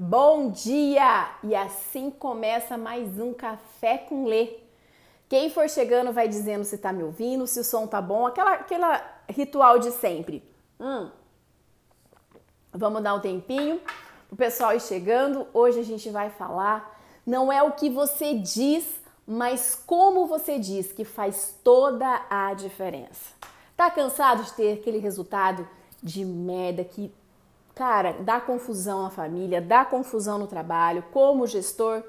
Bom dia! E assim começa mais um Café com Lê. Quem for chegando vai dizendo se tá me ouvindo, se o som tá bom, aquela, aquela ritual de sempre. Hum. Vamos dar um tempinho pro pessoal ir chegando. Hoje a gente vai falar, não é o que você diz, mas como você diz que faz toda a diferença. Tá cansado de ter aquele resultado de merda que Cara, dá confusão na família, dá confusão no trabalho, como gestor.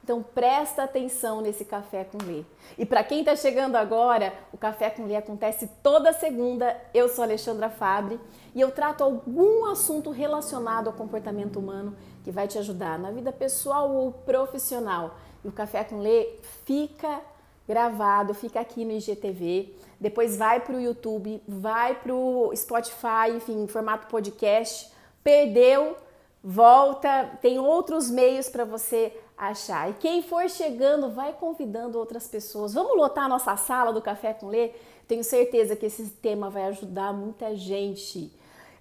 Então presta atenção nesse café com Lê. E para quem está chegando agora, o café com Lê acontece toda segunda. Eu sou Alexandra Fabre e eu trato algum assunto relacionado ao comportamento humano que vai te ajudar na vida pessoal ou profissional. E o café com Lê fica gravado, fica aqui no IGTV. Depois vai para o YouTube, vai para o Spotify, enfim, em formato podcast perdeu, volta, tem outros meios para você achar. E quem for chegando, vai convidando outras pessoas. Vamos lotar a nossa sala do Café com Lê? Tenho certeza que esse tema vai ajudar muita gente.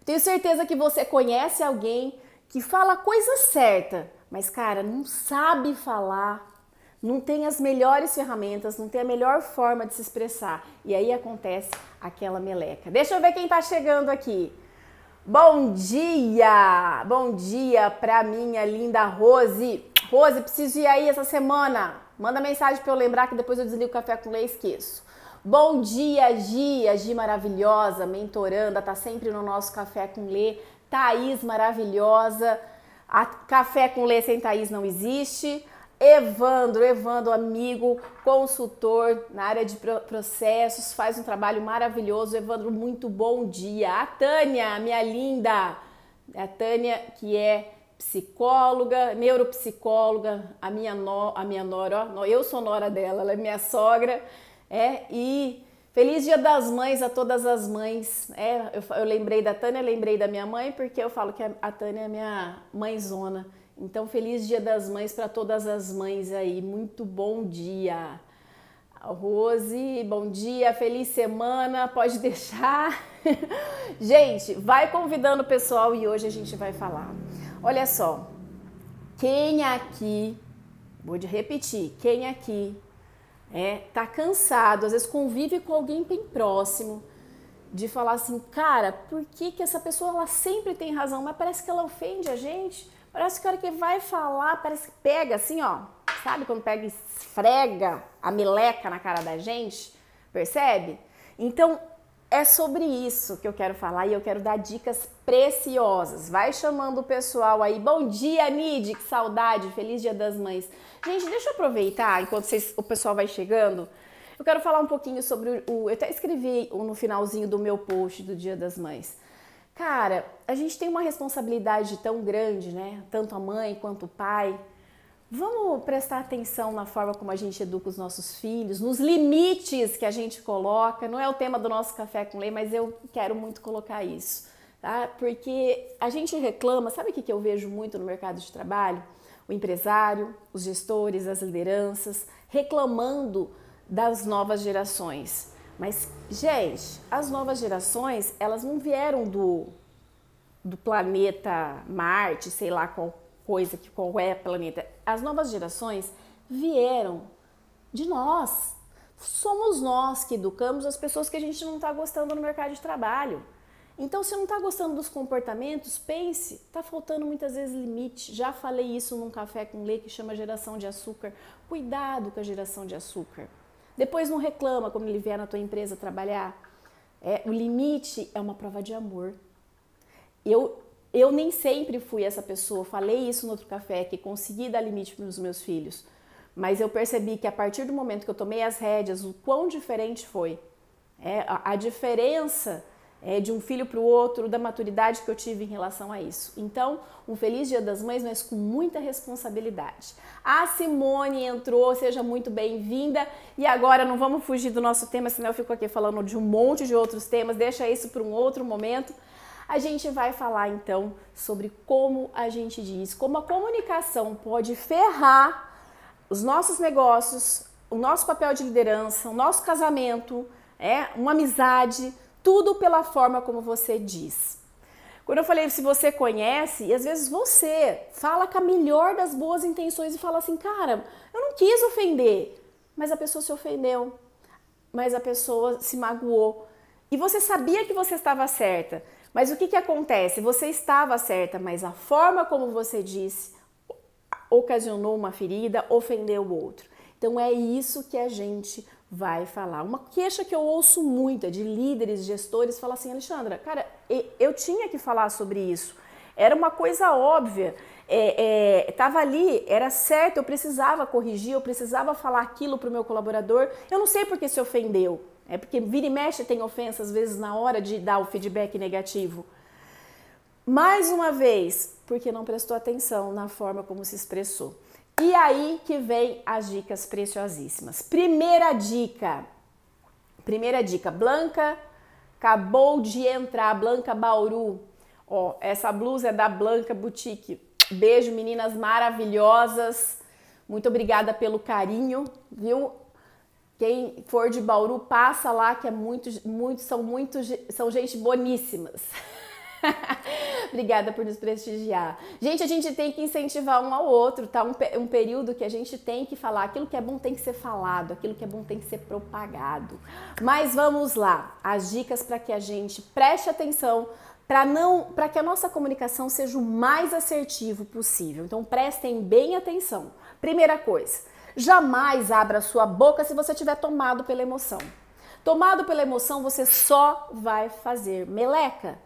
Tenho certeza que você conhece alguém que fala a coisa certa, mas cara, não sabe falar, não tem as melhores ferramentas, não tem a melhor forma de se expressar. E aí acontece aquela meleca. Deixa eu ver quem tá chegando aqui. Bom dia! Bom dia pra minha linda Rose. Rose, preciso ir aí essa semana. Manda mensagem para eu lembrar que depois eu desligo o café com leite e esqueço. Bom dia, Gi, a Gi maravilhosa, mentoranda, tá sempre no nosso café com Lê. Thaís maravilhosa. A café com Lê sem Thaís não existe. Evandro, Evandro, amigo, consultor na área de processos, faz um trabalho maravilhoso. Evandro, muito bom dia. A Tânia, minha linda, a Tânia que é psicóloga, neuropsicóloga, a minha no, a minha nora, ó, eu sou nora dela, ela é minha sogra, é, e feliz Dia das Mães a todas as mães. É, eu, eu lembrei da Tânia, lembrei da minha mãe, porque eu falo que a, a Tânia é minha mãezona. Então, feliz Dia das Mães para todas as mães aí. Muito bom dia. Rose, bom dia, feliz semana, pode deixar. gente, vai convidando o pessoal e hoje a gente vai falar. Olha só, quem aqui, vou repetir, quem aqui é, tá cansado, às vezes convive com alguém bem próximo, de falar assim, cara, por que, que essa pessoa ela sempre tem razão, mas parece que ela ofende a gente? Parece que a hora que vai falar, parece que pega assim, ó. Sabe quando pega e esfrega a meleca na cara da gente? Percebe? Então, é sobre isso que eu quero falar e eu quero dar dicas preciosas. Vai chamando o pessoal aí. Bom dia, Nid, que saudade, feliz Dia das Mães. Gente, deixa eu aproveitar enquanto vocês, o pessoal vai chegando. Eu quero falar um pouquinho sobre o. Eu até escrevi no finalzinho do meu post do Dia das Mães. Cara, a gente tem uma responsabilidade tão grande, né? Tanto a mãe quanto o pai. Vamos prestar atenção na forma como a gente educa os nossos filhos, nos limites que a gente coloca. Não é o tema do nosso café com lei, mas eu quero muito colocar isso, tá? Porque a gente reclama, sabe o que eu vejo muito no mercado de trabalho? O empresário, os gestores, as lideranças reclamando das novas gerações. Mas, gente, as novas gerações, elas não vieram do, do planeta Marte, sei lá qual coisa, que qual é planeta. As novas gerações vieram de nós. Somos nós que educamos as pessoas que a gente não está gostando no mercado de trabalho. Então, se não está gostando dos comportamentos, pense, está faltando muitas vezes limite. Já falei isso num café com leite que chama geração de açúcar. Cuidado com a geração de açúcar. Depois não reclama quando ele vier na tua empresa trabalhar. É, o limite é uma prova de amor. Eu, eu nem sempre fui essa pessoa, falei isso no outro café, que consegui dar limite para os meus filhos. Mas eu percebi que a partir do momento que eu tomei as rédeas, o quão diferente foi. É, a, a diferença é, de um filho para o outro, da maturidade que eu tive em relação a isso. Então, um feliz Dia das Mães, mas com muita responsabilidade. A Simone entrou, seja muito bem-vinda. E agora não vamos fugir do nosso tema, senão eu fico aqui falando de um monte de outros temas, deixa isso para um outro momento. A gente vai falar então sobre como a gente diz, como a comunicação pode ferrar os nossos negócios, o nosso papel de liderança, o nosso casamento, é uma amizade, tudo pela forma como você diz. Quando eu falei se você conhece, e às vezes você fala com a melhor das boas intenções e fala assim, cara, eu não quis ofender, mas a pessoa se ofendeu, mas a pessoa se magoou. E você sabia que você estava certa, mas o que, que acontece? Você estava certa, mas a forma como você disse ocasionou uma ferida, ofendeu o outro. Então é isso que a gente vai falar. Uma queixa que eu ouço muito é de líderes, gestores, fala assim, Alexandra, cara, eu tinha que falar sobre isso. Era uma coisa óbvia. É, é, tava ali, era certo, eu precisava corrigir, eu precisava falar aquilo para o meu colaborador. Eu não sei porque se ofendeu. É porque vira e mexe tem ofensa às vezes na hora de dar o feedback negativo. Mais uma vez, porque não prestou atenção na forma como se expressou. E aí que vem as dicas preciosíssimas. Primeira dica. Primeira dica, Blanca acabou de entrar, Blanca Bauru. Ó, essa blusa é da Blanca Boutique. Beijo, meninas maravilhosas. Muito obrigada pelo carinho, viu? Quem for de Bauru, passa lá que é muito, muito, são muito, são gente boníssimas. Obrigada por nos prestigiar. Gente, a gente tem que incentivar um ao outro, tá? Um, um, período que a gente tem que falar. Aquilo que é bom tem que ser falado, aquilo que é bom tem que ser propagado. Mas vamos lá, as dicas para que a gente preste atenção para não, para que a nossa comunicação seja o mais assertivo possível. Então prestem bem atenção. Primeira coisa, jamais abra sua boca se você tiver tomado pela emoção. Tomado pela emoção, você só vai fazer meleca.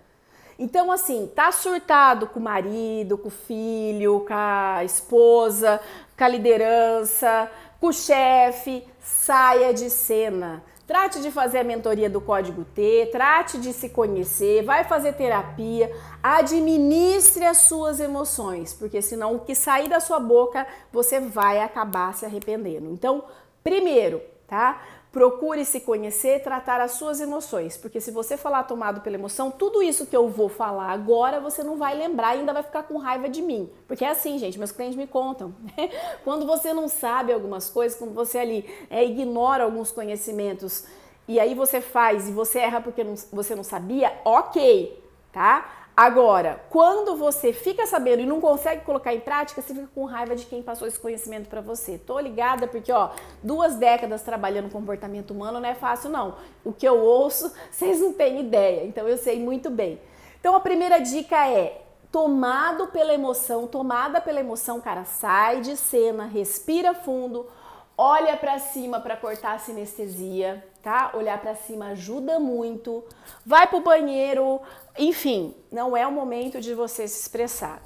Então, assim, tá surtado com o marido, com o filho, com a esposa, com a liderança, com o chefe, saia de cena. Trate de fazer a mentoria do Código T, trate de se conhecer, vai fazer terapia, administre as suas emoções, porque senão o que sair da sua boca você vai acabar se arrependendo. Então, primeiro, tá? Procure se conhecer, tratar as suas emoções, porque se você falar tomado pela emoção, tudo isso que eu vou falar agora você não vai lembrar e ainda vai ficar com raiva de mim. Porque é assim, gente, meus clientes me contam. quando você não sabe algumas coisas, quando você ali é, ignora alguns conhecimentos e aí você faz e você erra porque não, você não sabia, ok, tá? Agora, quando você fica sabendo e não consegue colocar em prática, você fica com raiva de quem passou esse conhecimento para você. Tô ligada porque, ó, duas décadas trabalhando comportamento humano não é fácil não. O que eu ouço, vocês não têm ideia. Então eu sei muito bem. Então a primeira dica é tomado pela emoção, tomada pela emoção, cara, sai de cena, respira fundo, olha para cima para cortar a sinestesia, tá? Olhar para cima ajuda muito. Vai pro banheiro, enfim, não é o momento de você se expressar.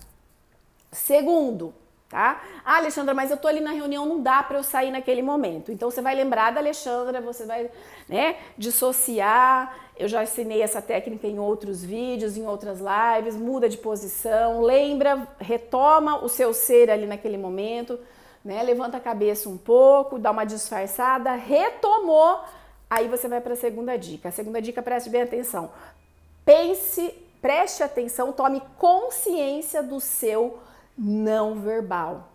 Segundo, tá? Ah, Alexandra, mas eu tô ali na reunião, não dá para eu sair naquele momento. Então você vai lembrar da Alexandra, você vai, né, dissociar. Eu já ensinei essa técnica em outros vídeos, em outras lives, muda de posição, lembra, retoma o seu ser ali naquele momento, né? Levanta a cabeça um pouco, dá uma disfarçada, retomou, aí você vai para a segunda dica. A segunda dica, preste bem atenção. Pense, preste atenção, tome consciência do seu não verbal.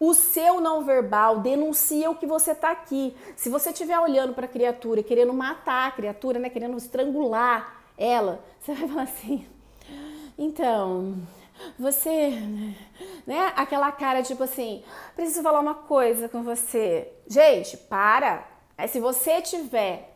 O seu não verbal denuncia o que você está aqui. Se você estiver olhando para a criatura, querendo matar a criatura, né, querendo estrangular ela, você vai falar assim: então, você, né, aquela cara tipo assim, preciso falar uma coisa com você. Gente, para. É se você tiver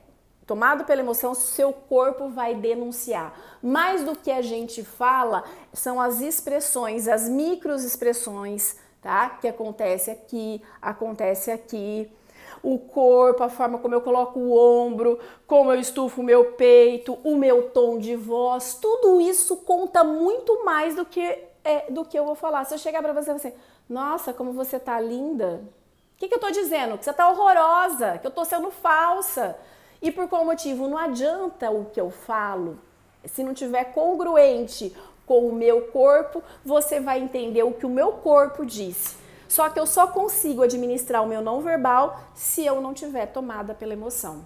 tomado pela emoção, seu corpo vai denunciar. Mais do que a gente fala, são as expressões, as micro expressões, tá? Que acontece aqui, acontece aqui. O corpo, a forma como eu coloco o ombro, como eu estufo o meu peito, o meu tom de voz, tudo isso conta muito mais do que é, do que eu vou falar. Se eu chegar para você e você, nossa, como você tá linda. O que, que eu tô dizendo? Que você tá horrorosa, que eu tô sendo falsa e por qual motivo? Não adianta o que eu falo. Se não tiver congruente com o meu corpo, você vai entender o que o meu corpo disse. Só que eu só consigo administrar o meu não verbal se eu não tiver tomada pela emoção.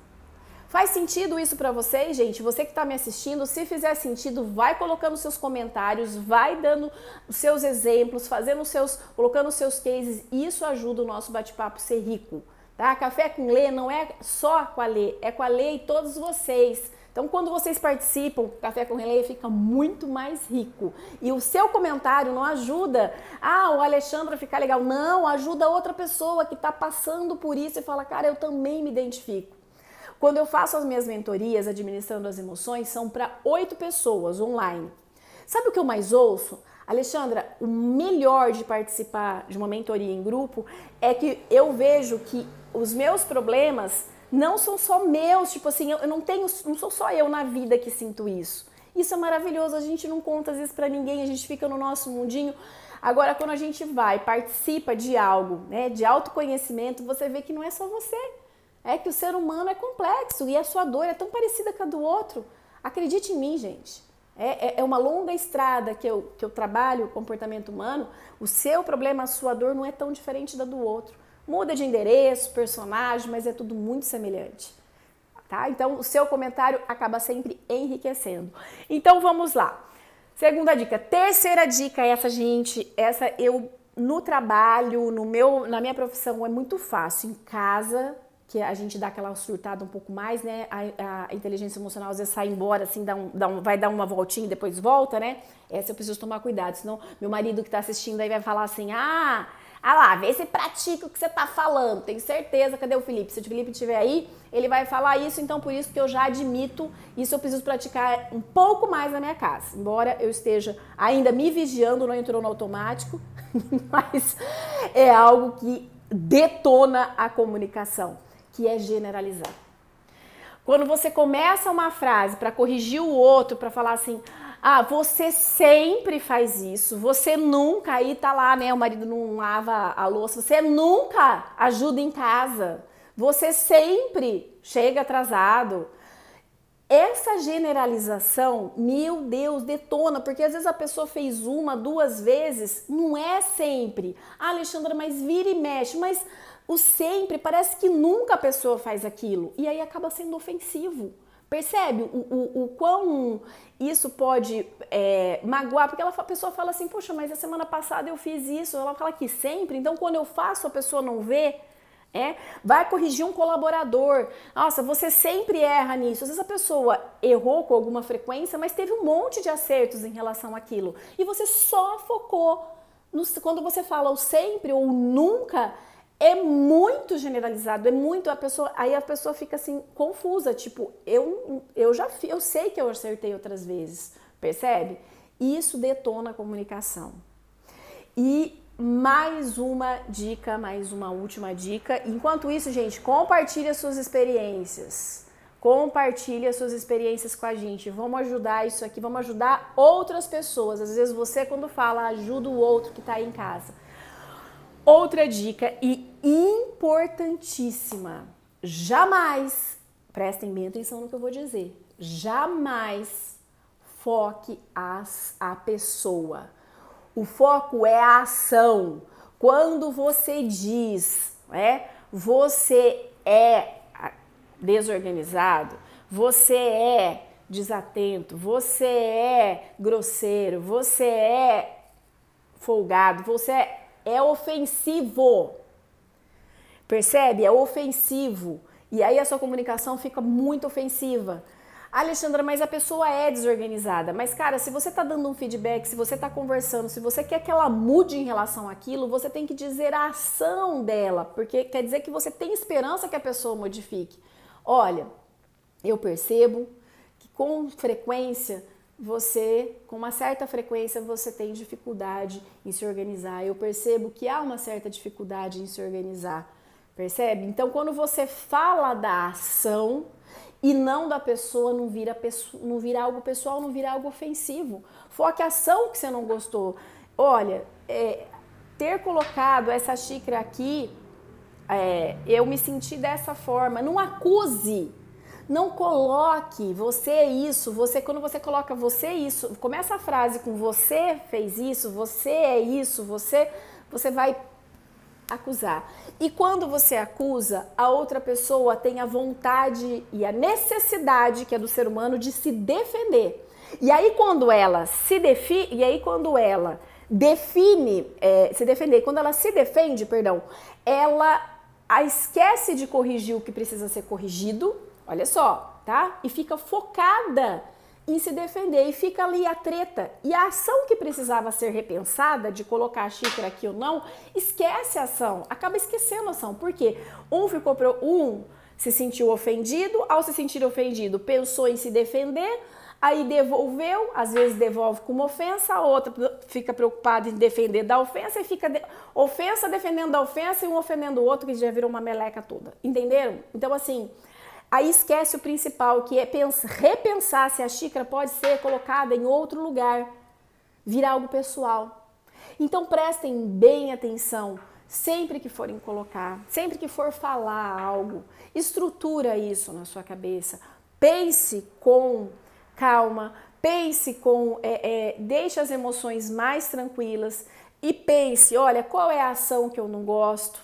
Faz sentido isso para vocês, gente? Você que está me assistindo, se fizer sentido, vai colocando seus comentários, vai dando seus exemplos, fazendo seus, colocando os seus cases. Isso ajuda o nosso bate-papo ser rico. Tá? Café com Lê não é só com a Lê, é com a Lê e todos vocês. Então, quando vocês participam, o Café com Relay fica muito mais rico. E o seu comentário não ajuda, ah, o Alexandre ficar legal. Não, ajuda outra pessoa que está passando por isso e fala, cara, eu também me identifico. Quando eu faço as minhas mentorias, administrando as emoções, são para oito pessoas online. Sabe o que eu mais ouço? Alexandra, o melhor de participar de uma mentoria em grupo é que eu vejo que os meus problemas não são só meus, tipo assim, eu não tenho, não sou só eu na vida que sinto isso. Isso é maravilhoso, a gente não conta às vezes para ninguém, a gente fica no nosso mundinho. Agora, quando a gente vai, participa de algo, né, de autoconhecimento, você vê que não é só você. É que o ser humano é complexo e a sua dor é tão parecida com a do outro. Acredite em mim, gente. É, é, é uma longa estrada que eu, que eu trabalho o comportamento humano. O seu problema, a sua dor não é tão diferente da do outro. Muda de endereço, personagem, mas é tudo muito semelhante. Tá? Então, o seu comentário acaba sempre enriquecendo. Então, vamos lá. Segunda dica. Terceira dica, essa, gente, essa eu no trabalho, no meu, na minha profissão é muito fácil. Em casa, que a gente dá aquela surtada um pouco mais, né? A, a inteligência emocional às vezes sai embora, assim, dá um, dá um, vai dar uma voltinha e depois volta, né? Essa eu preciso tomar cuidado, senão meu marido que tá assistindo aí vai falar assim: ah, ah lá, vê se pratica o que você tá falando. Tenho certeza, cadê o Felipe? Se o Felipe estiver aí, ele vai falar isso, então por isso que eu já admito, isso eu preciso praticar um pouco mais na minha casa. Embora eu esteja ainda me vigiando, não entrou no automático, mas é algo que detona a comunicação, que é generalizar. Quando você começa uma frase para corrigir o outro, para falar assim, ah, você sempre faz isso. Você nunca, aí tá lá, né? O marido não lava a louça. Você nunca ajuda em casa. Você sempre chega atrasado. Essa generalização, meu Deus, detona, porque às vezes a pessoa fez uma, duas vezes, não é sempre. Ah, Alexandra, mas vira e mexe, mas o sempre parece que nunca a pessoa faz aquilo. E aí acaba sendo ofensivo. Percebe o, o, o quão isso pode é, magoar? Porque ela, a pessoa fala assim, poxa, mas a semana passada eu fiz isso. Ela fala que sempre, então quando eu faço a pessoa não vê. É, vai corrigir um colaborador. Nossa, você sempre erra nisso. Às vezes a pessoa errou com alguma frequência, mas teve um monte de acertos em relação àquilo. E você só focou no, quando você fala o sempre ou nunca, é muito generalizado, é muito a pessoa, aí a pessoa fica assim confusa, tipo, eu eu já eu sei que eu acertei outras vezes, percebe? Isso detona a comunicação. E mais uma dica, mais uma última dica. Enquanto isso, gente, compartilhe as suas experiências. Compartilhe as suas experiências com a gente. Vamos ajudar isso aqui, vamos ajudar outras pessoas. Às vezes você, quando fala, ajuda o outro que está aí em casa. Outra dica e importantíssima: jamais, prestem bem atenção no que eu vou dizer, jamais foque as, a pessoa. O foco é a ação. Quando você diz, é, você é desorganizado, você é desatento, você é grosseiro, você é folgado, você é é ofensivo. Percebe? É ofensivo. E aí a sua comunicação fica muito ofensiva. Alexandra, mas a pessoa é desorganizada. Mas, cara, se você tá dando um feedback, se você tá conversando, se você quer que ela mude em relação àquilo, você tem que dizer a ação dela, porque quer dizer que você tem esperança que a pessoa modifique. Olha, eu percebo que com frequência você, com uma certa frequência, você tem dificuldade em se organizar. Eu percebo que há uma certa dificuldade em se organizar, percebe? Então, quando você fala da ação e não da pessoa, não vira, não vira algo pessoal, não vira algo ofensivo. Foque a ação que você não gostou. Olha, é, ter colocado essa xícara aqui, é, eu me senti dessa forma. Não acuse não coloque você é isso, você quando você coloca você é isso, começa a frase com você fez isso, você é isso, você você vai acusar. E quando você acusa, a outra pessoa tem a vontade e a necessidade que é do ser humano de se defender. E aí quando ela se define, e aí quando ela define, é, se defender, quando ela se defende, perdão, ela esquece de corrigir o que precisa ser corrigido Olha só, tá? E fica focada em se defender e fica ali a treta. E a ação que precisava ser repensada, de colocar a xícara aqui ou não, esquece a ação, acaba esquecendo a ação. Por quê? Um ficou um se sentiu ofendido, ao se sentir ofendido, pensou em se defender, aí devolveu, às vezes devolve com uma ofensa, a outra fica preocupada em defender da ofensa e fica de... ofensa defendendo da ofensa e um ofendendo o outro que já virou uma meleca toda. Entenderam? Então assim, aí esquece o principal, que é pensar, repensar se a xícara pode ser colocada em outro lugar, virar algo pessoal. Então prestem bem atenção sempre que forem colocar, sempre que for falar algo, estrutura isso na sua cabeça. Pense com calma, pense com, é, é, deixe as emoções mais tranquilas e pense, olha, qual é a ação que eu não gosto?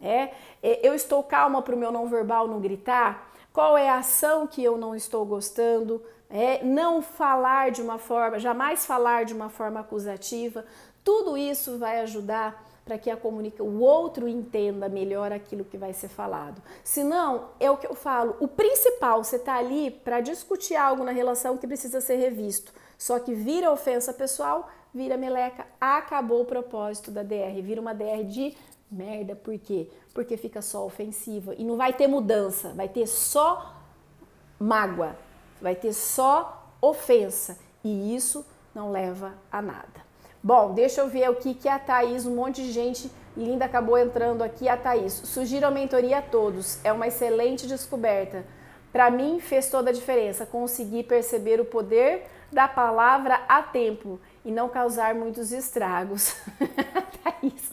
É, é eu estou calma para o meu não verbal não gritar? Qual é a ação que eu não estou gostando? É, não falar de uma forma, jamais falar de uma forma acusativa. Tudo isso vai ajudar para que a comunica, o outro entenda melhor aquilo que vai ser falado. Se não, é o que eu falo, o principal, você está ali para discutir algo na relação que precisa ser revisto. Só que vira ofensa pessoal, vira meleca, acabou o propósito da DR, vira uma DR de merda, por quê? Porque fica só ofensiva e não vai ter mudança, vai ter só mágoa, vai ter só ofensa e isso não leva a nada. Bom, deixa eu ver o que, que a Thaís, um monte de gente linda acabou entrando aqui. A Thaís, sugiro a mentoria a todos, é uma excelente descoberta. Para mim, fez toda a diferença conseguir perceber o poder da palavra a tempo e não causar muitos estragos. Thaís,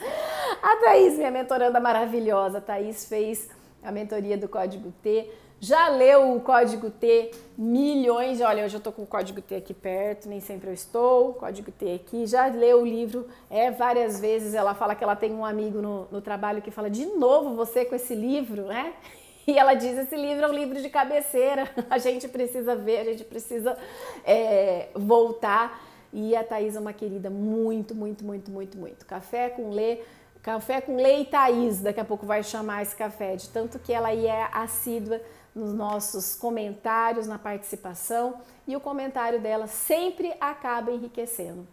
a Thaís, minha mentoranda maravilhosa, a Thaís fez a mentoria do Código T já leu o código T milhões? Olha, hoje eu estou com o código T aqui perto, nem sempre eu estou. Código T aqui. Já leu o livro é, várias vezes. Ela fala que ela tem um amigo no, no trabalho que fala: de novo você com esse livro, né? E ela diz: esse livro é um livro de cabeceira, a gente precisa ver, a gente precisa é, voltar. E a Thaís é uma querida muito, muito, muito, muito, muito. Café com Lê, café com e Thaís, daqui a pouco vai chamar esse café, de tanto que ela é assídua nos nossos comentários, na participação e o comentário dela sempre acaba enriquecendo.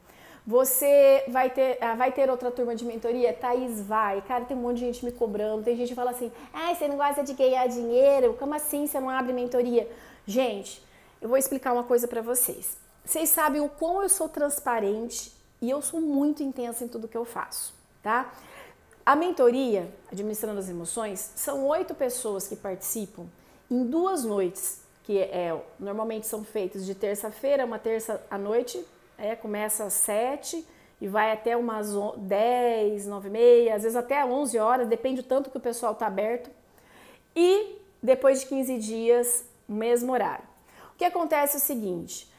Você vai ter, ah, vai ter outra turma de mentoria? Thaís, vai. Cara, tem um monte de gente me cobrando. Tem gente que fala assim: ah, você não gosta de ganhar dinheiro? Como assim você não abre mentoria? Gente, eu vou explicar uma coisa para vocês. Vocês sabem o quão eu sou transparente e eu sou muito intensa em tudo que eu faço, tá? A mentoria, Administrando as Emoções, são oito pessoas que participam em duas noites, que é, normalmente são feitas de terça-feira, uma terça à noite, é, começa às sete e vai até umas 10, 9 e meia, às vezes até 11 horas, depende do tanto que o pessoal está aberto. E depois de 15 dias, mesmo horário. O que acontece é o seguinte,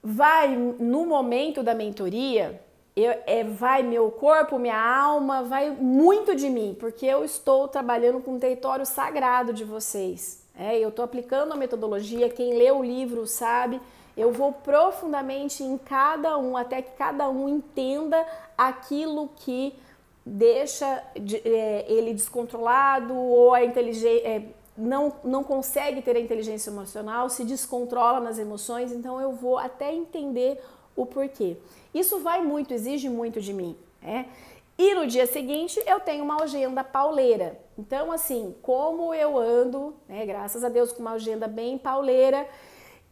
vai no momento da mentoria, eu, é, vai meu corpo, minha alma, vai muito de mim, porque eu estou trabalhando com o território sagrado de vocês. É, eu estou aplicando a metodologia, quem lê o livro sabe. Eu vou profundamente em cada um, até que cada um entenda aquilo que deixa de, é, ele descontrolado ou a inteligência. É, não, não consegue ter a inteligência emocional, se descontrola nas emoções, então eu vou até entender o porquê. Isso vai muito, exige muito de mim. É? E no dia seguinte eu tenho uma agenda pauleira. Então, assim, como eu ando, né, graças a Deus, com uma agenda bem pauleira,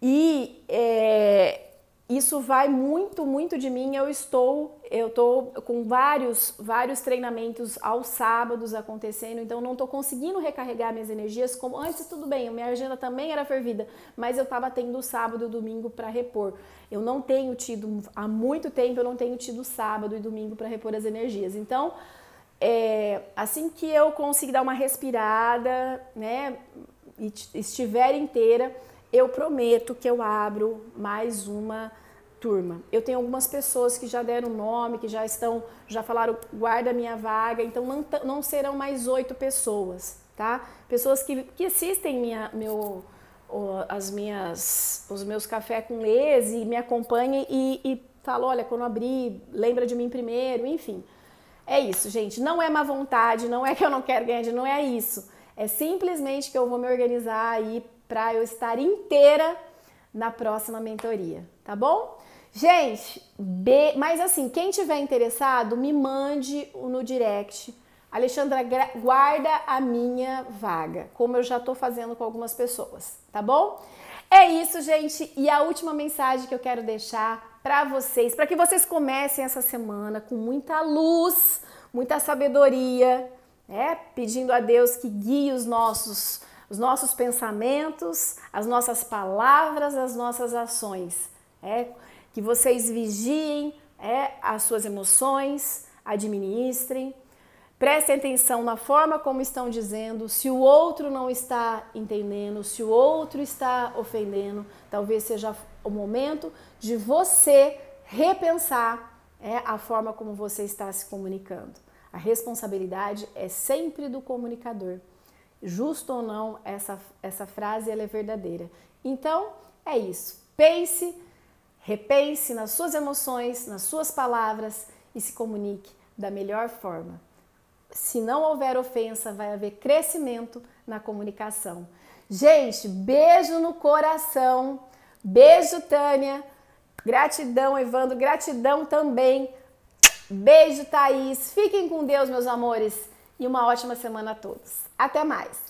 e é, isso vai muito, muito de mim. Eu estou, eu estou com vários, vários treinamentos aos sábados acontecendo, então não estou conseguindo recarregar minhas energias como antes. Tudo bem, minha agenda também era fervida, mas eu estava tendo sábado e domingo para repor. Eu não tenho tido há muito tempo, eu não tenho tido sábado e domingo para repor as energias. Então, é, assim que eu conseguir dar uma respirada, né, e estiver inteira eu prometo que eu abro mais uma turma. Eu tenho algumas pessoas que já deram nome, que já estão, já falaram, guarda minha vaga, então não, não serão mais oito pessoas, tá? Pessoas que, que assistem minha, meu, as minhas, os meus café com lês e me acompanham e, e falam, olha, quando abrir, lembra de mim primeiro, enfim. É isso, gente. Não é má vontade, não é que eu não quero ganhar dinheiro, não é isso. É simplesmente que eu vou me organizar aí para eu estar inteira na próxima mentoria, tá bom? Gente, B, mas assim, quem tiver interessado, me mande no direct. Alexandra, guarda a minha vaga, como eu já tô fazendo com algumas pessoas, tá bom? É isso, gente. E a última mensagem que eu quero deixar para vocês, para que vocês comecem essa semana com muita luz, muita sabedoria, né? Pedindo a Deus que guie os nossos os nossos pensamentos, as nossas palavras, as nossas ações. É que vocês vigiem é, as suas emoções, administrem, prestem atenção na forma como estão dizendo, se o outro não está entendendo, se o outro está ofendendo, talvez seja o momento de você repensar é, a forma como você está se comunicando. A responsabilidade é sempre do comunicador. Justo ou não, essa, essa frase ela é verdadeira. Então, é isso. Pense Repense nas suas emoções, nas suas palavras e se comunique da melhor forma. Se não houver ofensa, vai haver crescimento na comunicação. Gente, beijo no coração. Beijo, Tânia. Gratidão, Evandro. Gratidão também. Beijo, Thaís. Fiquem com Deus, meus amores. E uma ótima semana a todos. Até mais.